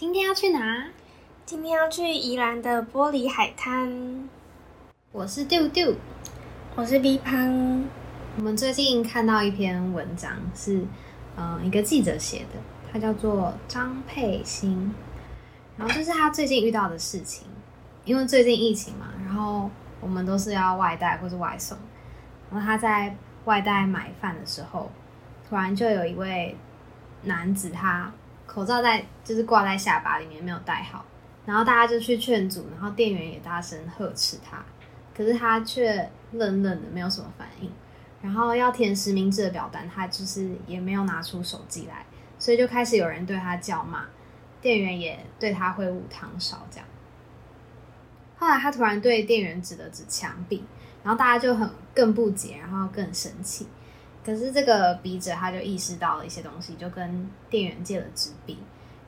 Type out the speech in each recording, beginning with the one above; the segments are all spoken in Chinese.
今天要去哪？今天要去宜兰的玻璃海滩。我是丢丢，我是 B 潘。我们最近看到一篇文章，是嗯一个记者写的，他叫做张佩欣。然后就是他最近遇到的事情，因为最近疫情嘛，然后我们都是要外带或是外送。然后他在外带买饭的时候，突然就有一位男子，他口罩在就是挂在下巴里面没有戴好，然后大家就去劝阻，然后店员也大声呵斥他，可是他却愣愣的没有什么反应。然后要填实名制的表单，他就是也没有拿出手机来，所以就开始有人对他叫骂，店员也对他挥舞汤勺这样。后来他突然对店员指了指墙壁。然后大家就很更不解，然后更生气。可是这个笔者他就意识到了一些东西，就跟店员借了纸笔，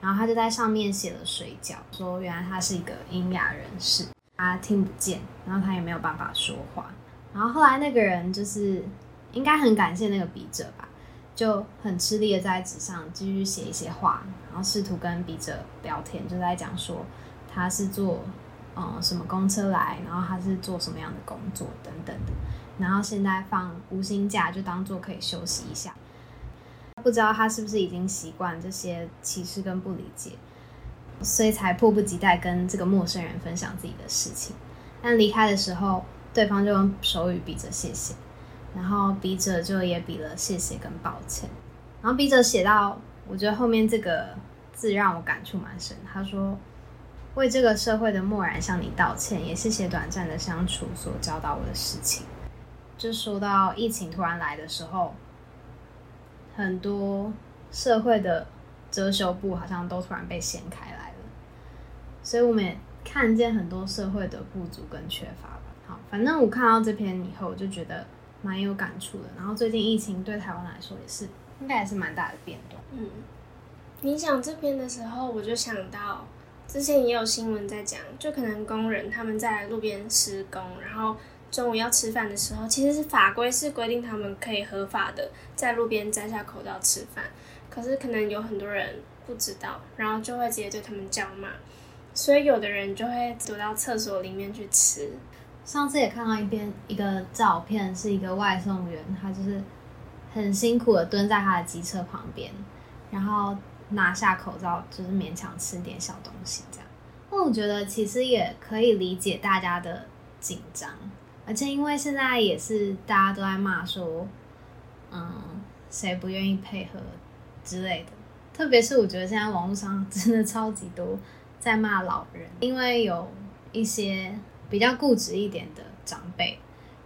然后他就在上面写了水饺，说原来他是一个聋哑人士，他听不见，然后他也没有办法说话。然后后来那个人就是应该很感谢那个笔者吧，就很吃力的在纸上继续写一些话，然后试图跟笔者聊天，就在讲说他是坐。嗯，什么公车来？然后他是做什么样的工作等等的。然后现在放无薪假，就当做可以休息一下。不知道他是不是已经习惯这些歧视跟不理解，所以才迫不及待跟这个陌生人分享自己的事情。但离开的时候，对方就用手语比着谢谢，然后笔者就也比了谢谢跟抱歉。然后笔者写到，我觉得后面这个字让我感触蛮深。他说。为这个社会的漠然向你道歉，也谢谢短暂的相处所教导我的事情。就说到疫情突然来的时候，很多社会的遮羞布好像都突然被掀开来了，所以我们也看见很多社会的不足跟缺乏吧。好，反正我看到这篇以后，我就觉得蛮有感触的。然后最近疫情对台湾来说也是，应该也是蛮大的变动。嗯，你讲这篇的时候，我就想到。之前也有新闻在讲，就可能工人他们在路边施工，然后中午要吃饭的时候，其实是法规是规定他们可以合法的在路边摘下口罩吃饭，可是可能有很多人不知道，然后就会直接对他们叫骂，所以有的人就会躲到厕所里面去吃。上次也看到一边一个照片，是一个外送员，他就是很辛苦的蹲在他的机车旁边，然后。拿下口罩就是勉强吃点小东西这样，那我觉得其实也可以理解大家的紧张，而且因为现在也是大家都在骂说，嗯，谁不愿意配合之类的，特别是我觉得现在网络上真的超级多在骂老人，因为有一些比较固执一点的长辈，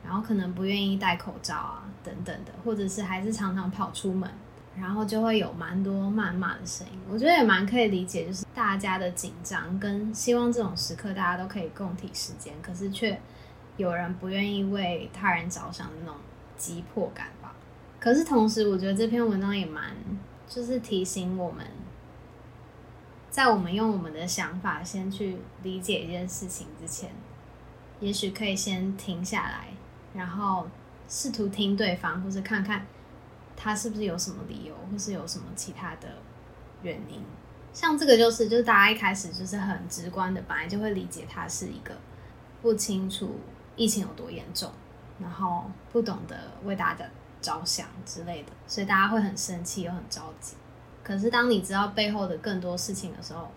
然后可能不愿意戴口罩啊等等的，或者是还是常常跑出门。然后就会有蛮多谩骂的声音，我觉得也蛮可以理解，就是大家的紧张跟希望这种时刻大家都可以共体时间，可是却有人不愿意为他人着想的那种急迫感吧。可是同时，我觉得这篇文章也蛮就是提醒我们，在我们用我们的想法先去理解一件事情之前，也许可以先停下来，然后试图听对方，或者看看。他是不是有什么理由，或是有什么其他的原因？像这个就是，就是大家一开始就是很直观的，本来就会理解他是一个不清楚疫情有多严重，然后不懂得为大家着想之类的，所以大家会很生气又很着急。可是当你知道背后的更多事情的时候，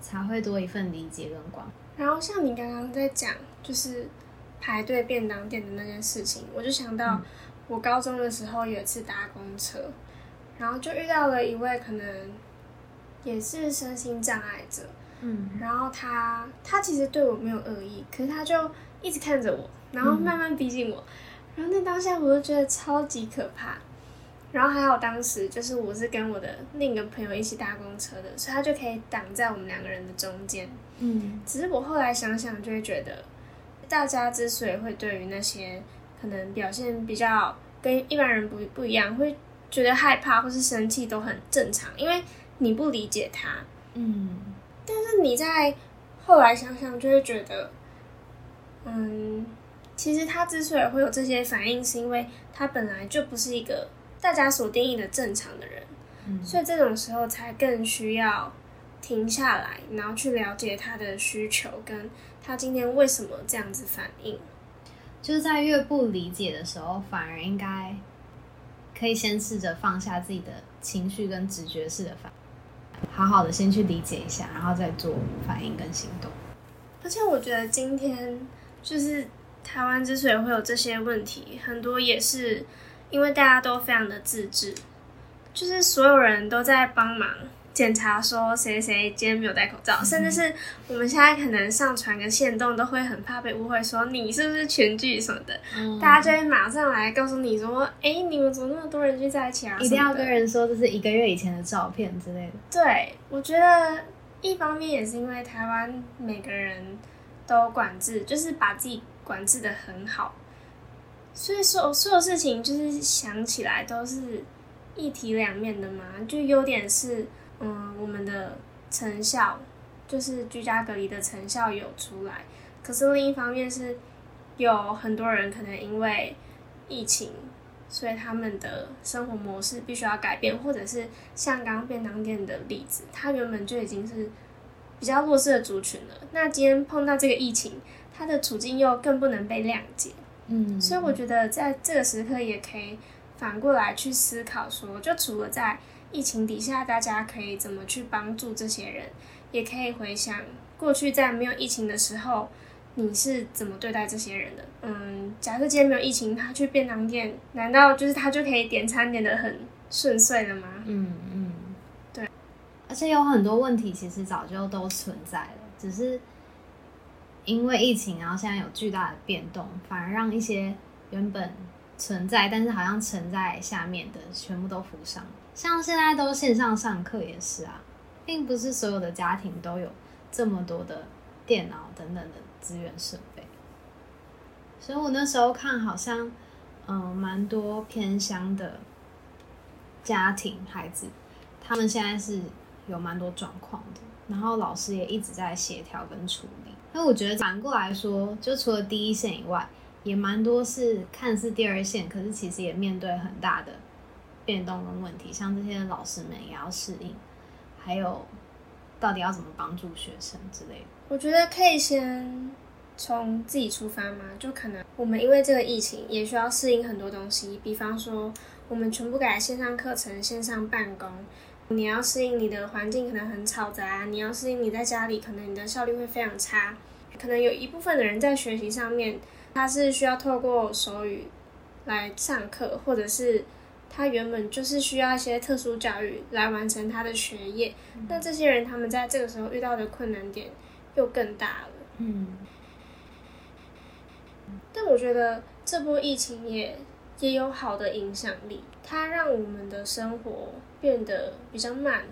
才会多一份理解跟关。然后像你刚刚在讲，就是排队便当店的那件事情，我就想到。我高中的时候有一次搭公车，然后就遇到了一位可能也是身心障碍者，嗯，然后他他其实对我没有恶意，可是他就一直看着我，然后慢慢逼近我，然后那当下我就觉得超级可怕，然后还好当时就是我是跟我的另一个朋友一起搭公车的，所以他就可以挡在我们两个人的中间，嗯，只是我后来想想就会觉得，大家之所以会对于那些。可能表现比较跟一般人不不一样，会觉得害怕或是生气都很正常，因为你不理解他。嗯，但是你在后来想想，就会觉得，嗯，其实他之所以会有这些反应，是因为他本来就不是一个大家所定义的正常的人，所以这种时候才更需要停下来，然后去了解他的需求，跟他今天为什么这样子反应。就是在越不理解的时候，反而应该可以先试着放下自己的情绪跟直觉式的反应，好好的先去理解一下，然后再做反应跟行动。而且我觉得今天就是台湾之所以会有这些问题，很多也是因为大家都非常的自制，就是所有人都在帮忙。检查说谁谁今天没有戴口罩，甚至是我们现在可能上传个线动，都会很怕被误会说你是不是群聚什么的，大家就会马上来告诉你说，哎，你们怎么那么多人聚在一起啊？一定要跟人说这是一个月以前的照片之类的。对，我觉得一方面也是因为台湾每个人都管制，就是把自己管制的很好，所以说所有事情就是想起来都是一体两面的嘛，就优点是。嗯，我们的成效就是居家隔离的成效有出来，可是另一方面是有很多人可能因为疫情，所以他们的生活模式必须要改变，或者是像刚便当店的例子，他原本就已经是比较弱势的族群了，那今天碰到这个疫情，他的处境又更不能被谅解。嗯，所以我觉得在这个时刻也可以反过来去思考，说就除了在疫情底下，大家可以怎么去帮助这些人？也可以回想过去在没有疫情的时候，你是怎么对待这些人的？嗯，假设今天没有疫情，他去便当店，难道就是他就可以点餐点的很顺遂了吗？嗯。而且有很多问题其实早就都存在了，只是因为疫情，然后现在有巨大的变动，反而让一些原本存在但是好像沉在下面的，全部都浮上。像现在都线上上课也是啊，并不是所有的家庭都有这么多的电脑等等的资源设备，所以我那时候看好像，嗯，蛮多偏乡的家庭孩子，他们现在是有蛮多状况的，然后老师也一直在协调跟处理。那我觉得反过来说，就除了第一线以外，也蛮多是看似第二线，可是其实也面对很大的。变动跟问题，像这些老师们也要适应，还有到底要怎么帮助学生之类的。我觉得可以先从自己出发嘛，就可能我们因为这个疫情也需要适应很多东西，比方说我们全部改线上课程、线上办公，你要适应你的环境可能很嘈杂，你要适应你在家里可能你的效率会非常差，可能有一部分的人在学习上面他是需要透过手语来上课，或者是。他原本就是需要一些特殊教育来完成他的学业，那这些人他们在这个时候遇到的困难点又更大了。嗯，但我觉得这波疫情也也有好的影响力，它让我们的生活变得比较慢，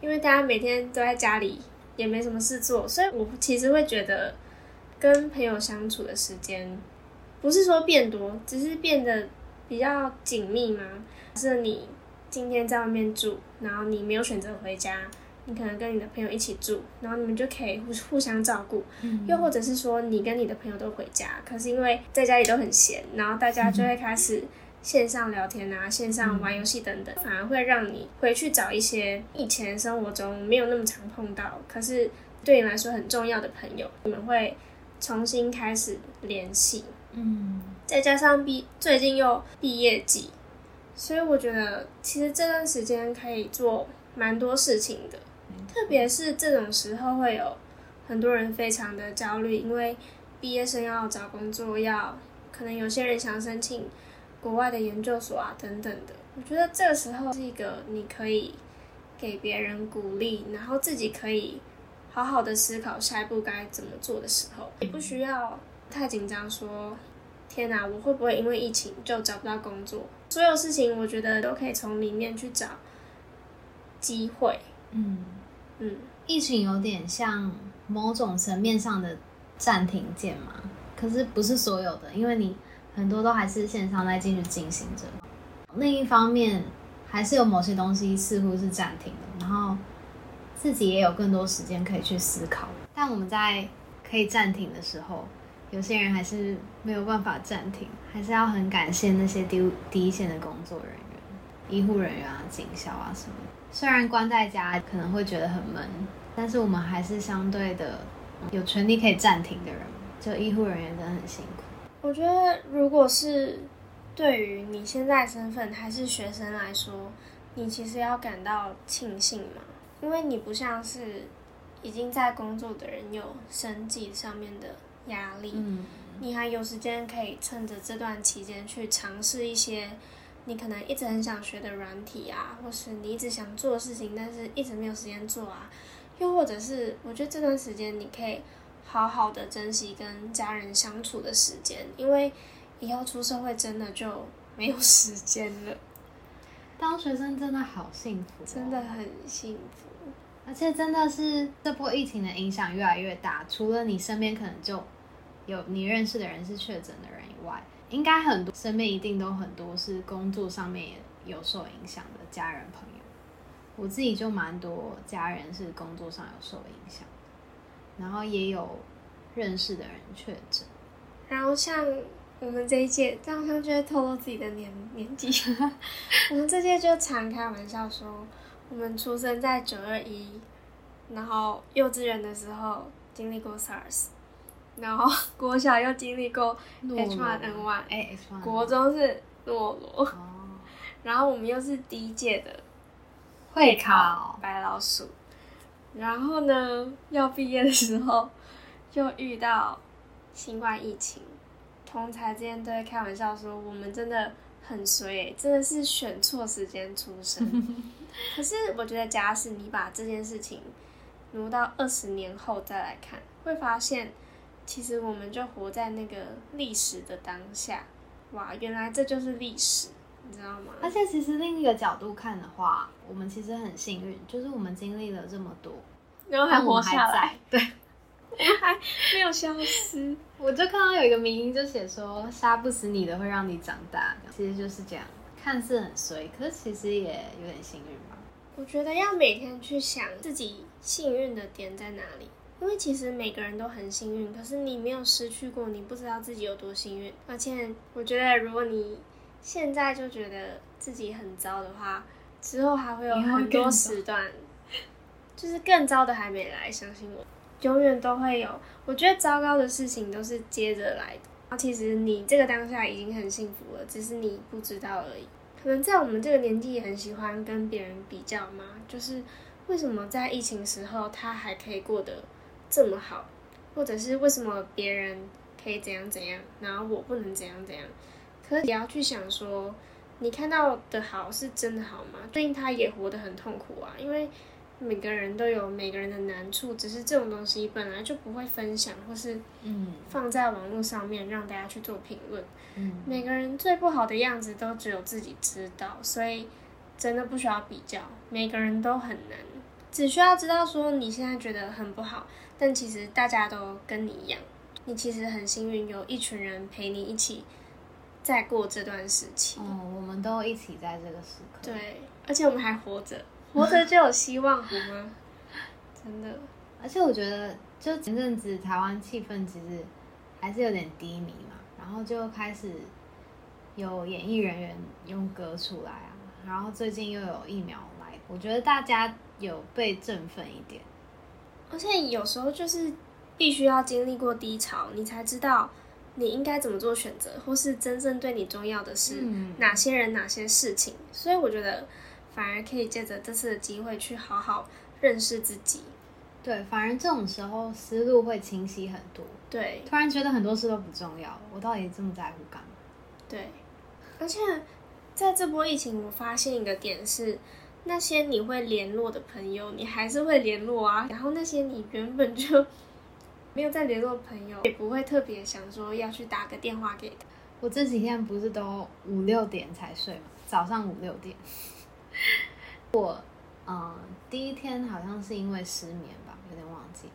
因为大家每天都在家里也没什么事做，所以我其实会觉得跟朋友相处的时间不是说变多，只是变得。比较紧密吗？是你今天在外面住，然后你没有选择回家，你可能跟你的朋友一起住，然后你们就可以互互相照顾。又或者是说，你跟你的朋友都回家，可是因为在家里都很闲，然后大家就会开始线上聊天啊，线上玩游戏等等，反而会让你回去找一些以前生活中没有那么常碰到，可是对你来说很重要的朋友，你们会重新开始联系。嗯。再加上毕最近又毕业季，所以我觉得其实这段时间可以做蛮多事情的。特别是这种时候，会有很多人非常的焦虑，因为毕业生要找工作，要可能有些人想申请国外的研究所啊等等的。我觉得这个时候是一个你可以给别人鼓励，然后自己可以好好的思考下一步该怎么做的时候，也不需要太紧张说。天哪，我会不会因为疫情就找不到工作？所有事情我觉得都可以从里面去找机会。嗯嗯，疫情有点像某种层面上的暂停键嘛，可是不是所有的，因为你很多都还是线上在继续进行着。另一方面，还是有某些东西似乎是暂停的，然后自己也有更多时间可以去思考。但我们在可以暂停的时候。有些人还是没有办法暂停，还是要很感谢那些第第一线的工作人员、医护人员啊、警校啊什么。虽然关在家可能会觉得很闷，但是我们还是相对的有权利可以暂停的人。就医护人员真的很辛苦。我觉得，如果是对于你现在身份还是学生来说，你其实要感到庆幸嘛，因为你不像是已经在工作的人有生计上面的压力，嗯，你还有时间可以趁着这段期间去尝试一些你可能一直很想学的软体啊，或是你一直想做的事情，但是一直没有时间做啊，又或者是我觉得这段时间你可以好好的珍惜跟家人相处的时间，因为以后出社会真的就没有时间了，当学生真的好幸福、哦真的，很幸福。而且真的是这波疫情的影响越来越大。除了你身边可能就有你认识的人是确诊的人以外，应该很多身边一定都很多是工作上面有受影响的家人朋友。我自己就蛮多家人是工作上有受影响，然后也有认识的人确诊。然后像我们这一届，这样好像就会透露自己的年年纪。我们这届就常开玩笑说，我们出生在九二一，然后幼稚园的时候经历过 SARS，然后国小又经历过 H1N1，哎，H1N1 国中是诺罗，哦，然后我们又是第一届的会考。白老鼠，然后呢，要毕业的时候 就遇到新冠疫情，同才之间都会开玩笑说，我们真的很衰、欸，真的是选错时间出生。可是我觉得，假使你把这件事情挪到二十年后再来看，会发现，其实我们就活在那个历史的当下。哇，原来这就是历史，你知道吗？而且其实另一个角度看的话，我们其实很幸运，就是我们经历了这么多，然后还活下来在，。对。还没有消失。我就看到有一个名音就写说，杀不死你的会让你长大，其实就是这样，看似很衰，可是其实也有点幸运吧。我觉得要每天去想自己幸运的点在哪里，因为其实每个人都很幸运，可是你没有失去过，你不知道自己有多幸运。而且我觉得，如果你现在就觉得自己很糟的话，之后还会有很多时段，就是更糟的还没来，相信我，永远都会有。我觉得糟糕的事情都是接着来的。然后其实你这个当下已经很幸福了，只是你不知道而已。可能在我们这个年纪也很喜欢跟别人比较嘛，就是为什么在疫情时候他还可以过得这么好，或者是为什么别人可以怎样怎样，然后我不能怎样怎样。可是也要去想说，你看到的好是真的好吗？最近他也活得很痛苦啊，因为每个人都有每个人的难处，只是这种东西本来就不会分享，或是嗯放在网络上面让大家去做评论。嗯，每个人最不好的样子都只有自己知道，所以真的不需要比较，每个人都很难，只需要知道说你现在觉得很不好，但其实大家都跟你一样，你其实很幸运有一群人陪你一起在过这段时期。哦，我们都一起在这个时刻。，对，而且我们还活着，活着 就有希望，好吗？真的，而且我觉得，就前阵子台湾气氛其实还是有点低迷嘛，然后就开始有演艺人员用歌出来啊，然后最近又有疫苗来，我觉得大家有被振奋一点。而且有时候就是必须要经历过低潮，你才知道你应该怎么做选择，或是真正对你重要的是嗯哪些人、哪些事情。所以我觉得反而可以借着这次的机会去好好认识自己。对，反而这种时候思路会清晰很多，对突然觉得很多事都不重要，我到底这么在乎干嘛？对，而且在这波疫情，我发现一个点是。那些你会联络的朋友，你还是会联络啊。然后那些你原本就没有在联络的朋友，也不会特别想说要去打个电话给他。我这几天不是都五六点才睡吗？早上五六点。我嗯，第一天好像是因为失眠吧，有点忘记。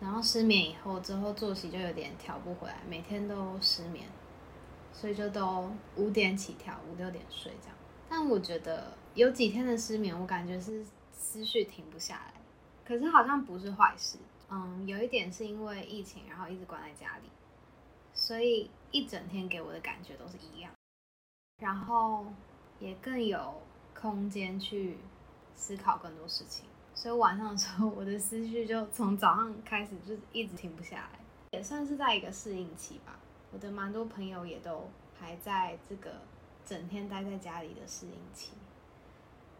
然后失眠以后，之后作息就有点调不回来，每天都失眠，所以就都五点起跳，五六点睡这样。但我觉得有几天的失眠，我感觉是思绪停不下来，可是好像不是坏事。嗯，有一点是因为疫情，然后一直关在家里，所以一整天给我的感觉都是一样，然后也更有空间去思考更多事情。所以晚上的时候，我的思绪就从早上开始就一直停不下来，也算是在一个适应期吧。我的蛮多朋友也都还在这个整天待在家里的适应期。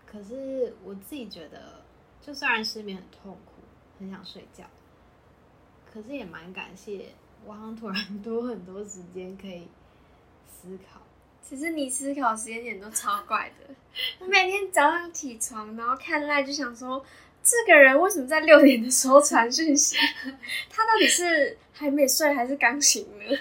可是我自己觉得，就虽然失眠很痛苦，很想睡觉，可是也蛮感谢，我好像突然多很多时间可以思考。其实你思考时间点都超怪的，我 每天早上起床，然后看赖就想说，这个人为什么在六点的时候传讯息？他到底是还没睡还是刚醒呢？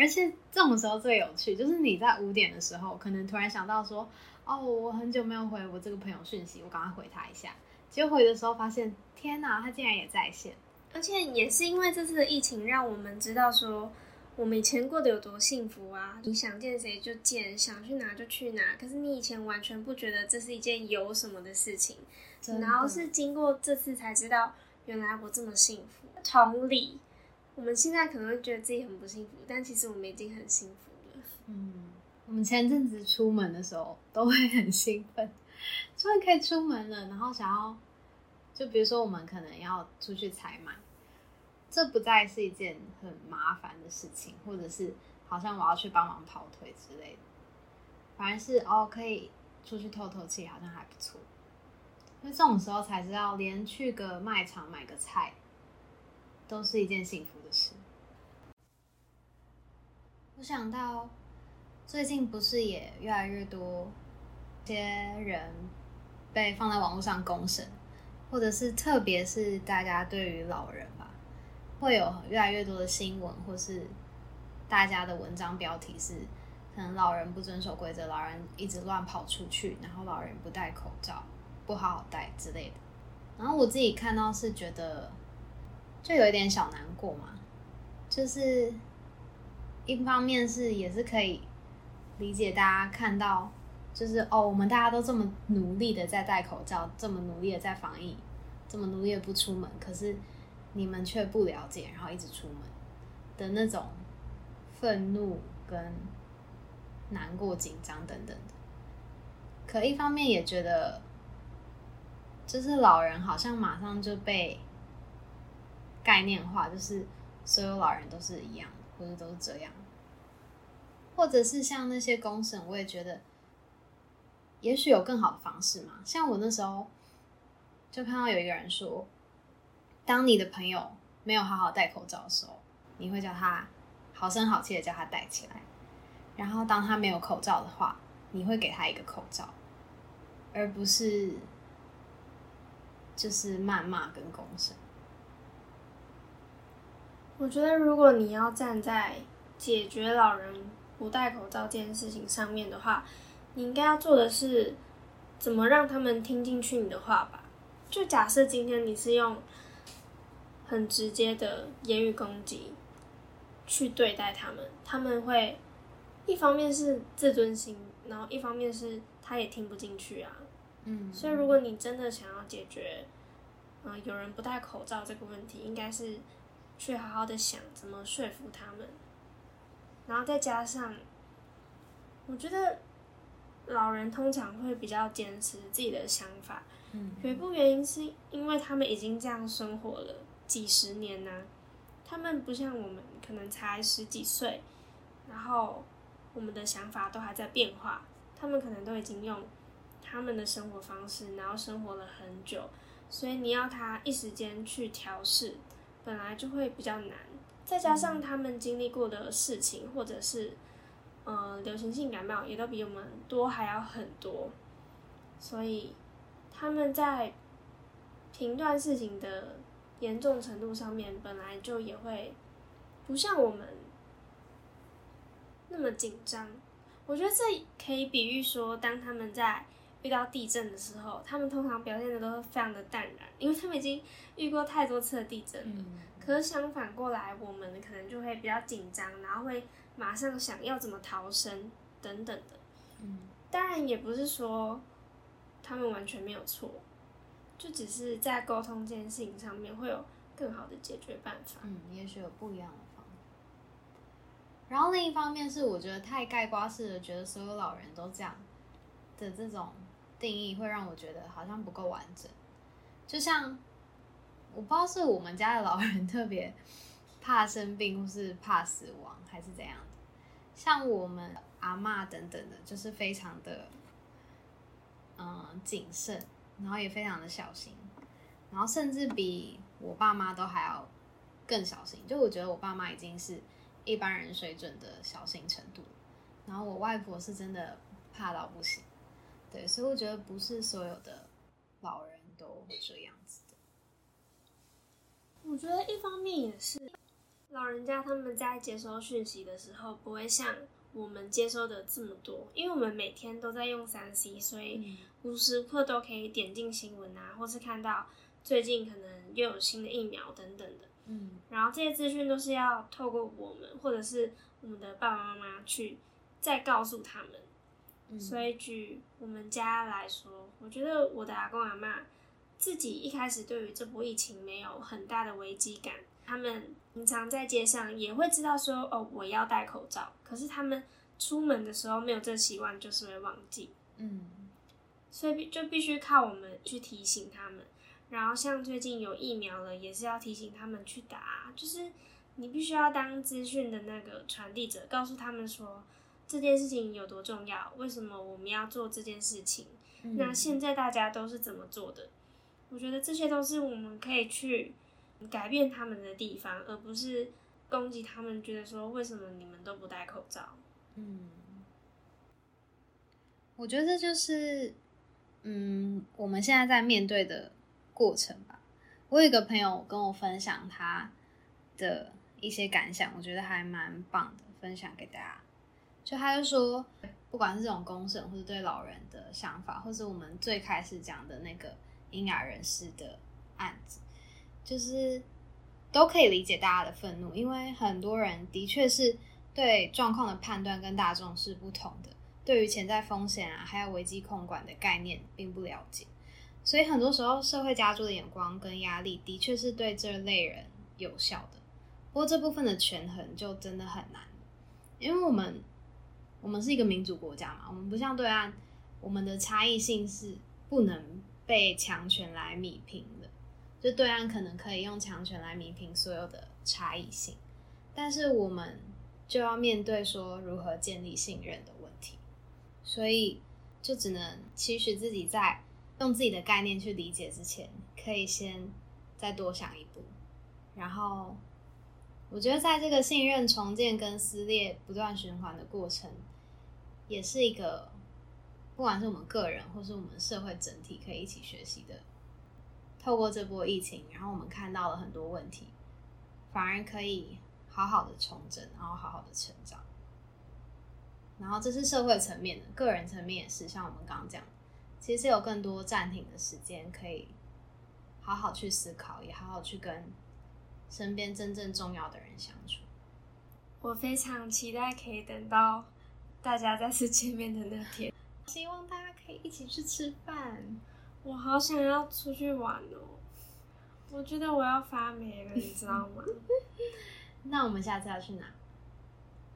而且这种时候最有趣，就是你在五点的时候，可能突然想到说，哦，我很久没有回我这个朋友讯息，我赶快回他一下。结果回的时候发现，天哪，他竟然也在线。而且也是因为这次的疫情，让我们知道说，我们以前过得有多幸福啊！你想见谁就见，想去哪就去哪。可是你以前完全不觉得这是一件有什么的事情，然后是经过这次才知道，原来我这么幸福。同理。我们现在可能会觉得自己很不幸福，但其实我们已经很幸福了。嗯，我们前阵子出门的时候都会很兴奋，终于可以出门了，然后想要，就比如说我们可能要出去采买，这不再是一件很麻烦的事情，或者是好像我要去帮忙跑腿之类的，反而是哦可以出去透透气，好像还不错。因为这种时候才知道，连去个卖场买个菜。都是一件幸福的事。我想到最近不是也越来越多些人被放在网络上公审，或者是特别是大家对于老人吧，会有越来越多的新闻，或是大家的文章标题是可能老人不遵守规则，老人一直乱跑出去，然后老人不戴口罩，不好好戴之类的。然后我自己看到是觉得。就有一点小难过嘛，就是一方面是也是可以理解大家看到，就是哦，我们大家都这么努力的在戴口罩，这么努力的在防疫，这么努力的不出门，可是你们却不了解，然后一直出门的那种愤怒跟难过、紧张等等的。可一方面也觉得，就是老人好像马上就被。概念化就是所有老人都是一样，或者都是这样，或者是像那些公审，我也觉得也许有更好的方式嘛。像我那时候就看到有一个人说，当你的朋友没有好好戴口罩的时候，你会叫他好声好气的叫他戴起来；然后当他没有口罩的话，你会给他一个口罩，而不是就是谩骂跟公审。我觉得，如果你要站在解决老人不戴口罩这件事情上面的话，你应该要做的是怎么让他们听进去你的话吧。就假设今天你是用很直接的言语攻击去对待他们，他们会一方面是自尊心，然后一方面是他也听不进去啊。嗯，所以如果你真的想要解决，嗯，有人不戴口罩这个问题，应该是。去好好的想怎么说服他们，然后再加上，我觉得老人通常会比较坚持自己的想法。嗯，有一部原因是因为他们已经这样生活了几十年呢，他们不像我们可能才十几岁，然后我们的想法都还在变化，他们可能都已经用他们的生活方式，然后生活了很久，所以你要他一时间去调试。本来就会比较难，再加上他们经历过的事情，或者是，呃，流行性感冒也都比我们多还要很多，所以他们在评断事情的严重程度上面，本来就也会不像我们那么紧张。我觉得这可以比喻说，当他们在。遇到地震的时候，他们通常表现的都是非常的淡然，因为他们已经遇过太多次的地震了。可是相反过来，我们可能就会比较紧张，然后会马上想要怎么逃生等等的。嗯，当然也不是说他们完全没有错，就只是在沟通这件事情上面会有更好的解决办法。嗯，也许有不一样的方法。然后另一方面是，我觉得太盖瓜式的觉得所有老人都这样的这种。定义会让我觉得好像不够完整。就像我不知道是我们家的老人特别怕生病，或是怕死亡，还是怎样的。像我们阿嬷等等的，就是非常的嗯谨慎，然后也非常的小心，然后甚至比我爸妈都还要更小心。就我觉得我爸妈已经是一般人水准的小心程度，然后我外婆是真的怕到不行。对，所以我觉得不是所有的老人都这样子的。我觉得一方面也是老人家他们在接收讯息的时候，不会像我们接收的这么多，因为我们每天都在用三 C，所以无时无刻都可以点进新闻啊，或是看到最近可能又有新的疫苗等等的。嗯，然后这些资讯都是要透过我们或者是我们的爸爸妈妈去再告诉他们。所以举我们家来说，我觉得我的阿公阿妈自己一开始对于这波疫情没有很大的危机感，他们平常在街上也会知道说哦我要戴口罩，可是他们出门的时候没有这习惯，就是会忘记。嗯，所以就必须靠我们去提醒他们。然后像最近有疫苗了，也是要提醒他们去打，就是你必须要当资讯的那个传递者，告诉他们说。这件事情有多重要？为什么我们要做这件事情？那现在大家都是怎么做的？我觉得这些都是我们可以去改变他们的地方，而不是攻击他们。觉得说为什么你们都不戴口罩？嗯，我觉得这就是嗯我们现在在面对的过程吧。我有一个朋友跟我分享他的一些感想，我觉得还蛮棒的，分享给大家。就他就说，不管是这种公审，或者对老人的想法，或是我们最开始讲的那个婴儿人士的案子，就是都可以理解大家的愤怒，因为很多人的确是对状况的判断跟大众是不同的，对于潜在风险啊，还有危机控管的概念并不了解，所以很多时候社会加注的眼光跟压力，的确是对这类人有效的。不过这部分的权衡就真的很难，因为我们。我们是一个民主国家嘛，我们不像对岸，我们的差异性是不能被强权来弭平的。就对岸可能可以用强权来弭平所有的差异性，但是我们就要面对说如何建立信任的问题，所以就只能期许自己在用自己的概念去理解之前，可以先再多想一步，然后。我觉得在这个信任重建跟撕裂不断循环的过程，也是一个不管是我们个人或是我们社会整体可以一起学习的。透过这波疫情，然后我们看到了很多问题，反而可以好好的重整，然后好好的成长。然后这是社会层面的，个人层面也是，像我们刚刚讲，其实有更多暂停的时间，可以好好去思考，也好好去跟。身边真正重要的人相处，我非常期待可以等到大家再次见面的那天。希望大家可以一起去吃饭。我好想要出去玩哦！我觉得我要发霉了，你知道吗？那我们下次要去哪？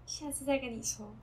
下次再跟你说。